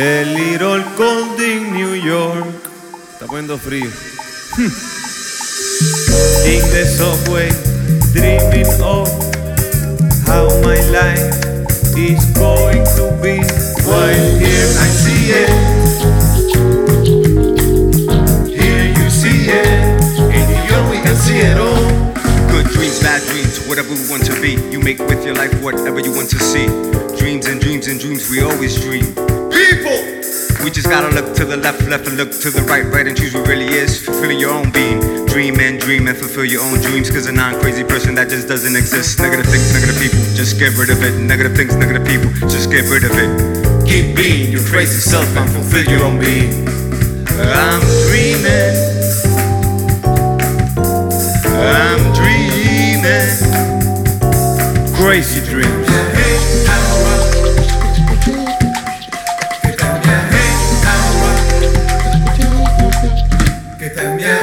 El Little in New York. Está poniendo frío. Hmm. In the subway, dreaming of how my life is going to be. While here I see it. Here you see it. In New York we can see it all. Good dreams, bad dreams, whatever we want to be. You make with your life whatever you want to see. Dreams and dreams and dreams, we always dream. We just gotta look to the left, left, and look to the right, right, and choose what really is. Fulfilling your own being. Dream and dream and fulfill your own dreams. Cause a non crazy person that just doesn't exist. Negative things, negative people, just get rid of it. Negative things, negative people, just get rid of it. keep being your crazy self and fulfill your own being. I'm dreaming. Échate